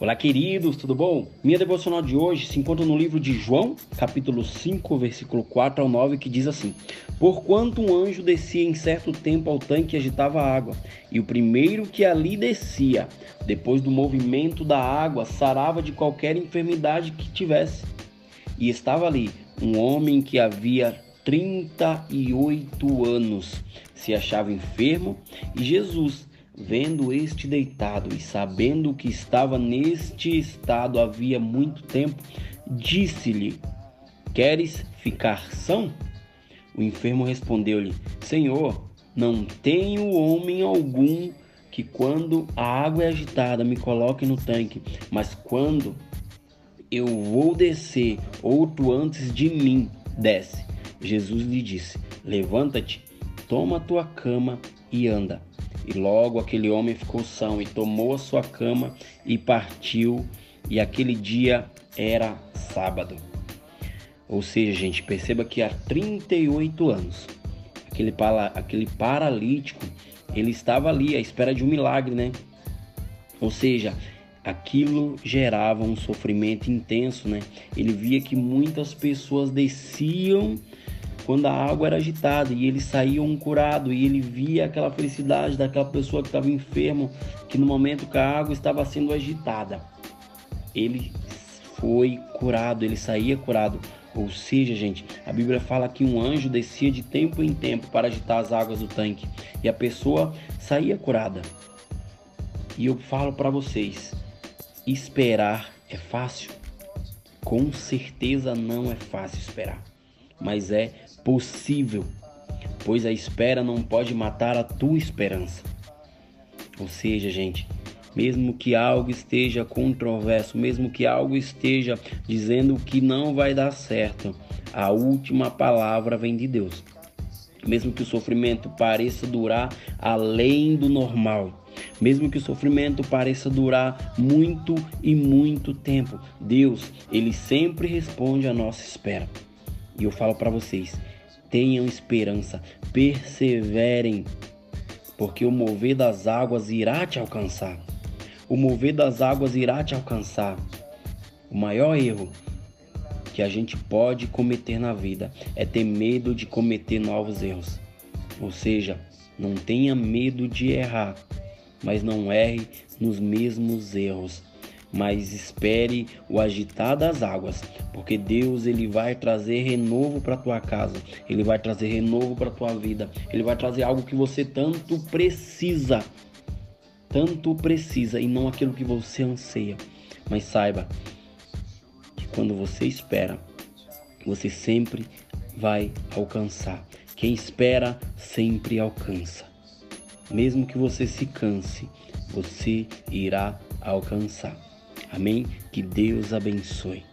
Olá, queridos, tudo bom? Minha devocional de hoje se encontra no livro de João, capítulo 5, versículo 4 ao 9, que diz assim: Porquanto um anjo descia em certo tempo ao tanque e agitava a água, e o primeiro que ali descia, depois do movimento da água, sarava de qualquer enfermidade que tivesse. E estava ali um homem que havia 38 anos, se achava enfermo, e Jesus, Vendo este deitado e sabendo que estava neste estado havia muito tempo, disse-lhe: Queres ficar são? O enfermo respondeu-lhe: Senhor, não tenho homem algum que, quando a água é agitada, me coloque no tanque, mas quando eu vou descer, outro antes de mim desce. Jesus lhe disse: Levanta-te, toma a tua cama e anda. E logo aquele homem ficou são e tomou a sua cama e partiu. E aquele dia era sábado. Ou seja, gente, perceba que há 38 anos, aquele, para, aquele paralítico, ele estava ali à espera de um milagre, né? Ou seja, aquilo gerava um sofrimento intenso, né? Ele via que muitas pessoas desciam quando a água era agitada e ele saía um curado e ele via aquela felicidade daquela pessoa que estava enfermo, que no momento que a água estava sendo agitada, ele foi curado, ele saía curado. Ou seja, gente, a Bíblia fala que um anjo descia de tempo em tempo para agitar as águas do tanque e a pessoa saía curada. E eu falo para vocês, esperar é fácil? Com certeza não é fácil esperar, mas é possível, pois a espera não pode matar a tua esperança. Ou seja, gente, mesmo que algo esteja controverso, mesmo que algo esteja dizendo que não vai dar certo, a última palavra vem de Deus. Mesmo que o sofrimento pareça durar além do normal, mesmo que o sofrimento pareça durar muito e muito tempo, Deus, ele sempre responde à nossa espera. E eu falo para vocês, tenham esperança, perseverem, porque o mover das águas irá te alcançar. O mover das águas irá te alcançar. O maior erro que a gente pode cometer na vida é ter medo de cometer novos erros. Ou seja, não tenha medo de errar, mas não erre nos mesmos erros mas espere o agitar das águas, porque Deus ele vai trazer renovo para tua casa, ele vai trazer renovo para tua vida, ele vai trazer algo que você tanto precisa, tanto precisa e não aquilo que você anseia. Mas saiba que quando você espera, você sempre vai alcançar. Quem espera sempre alcança. Mesmo que você se canse, você irá alcançar. Amém? Que Deus abençoe.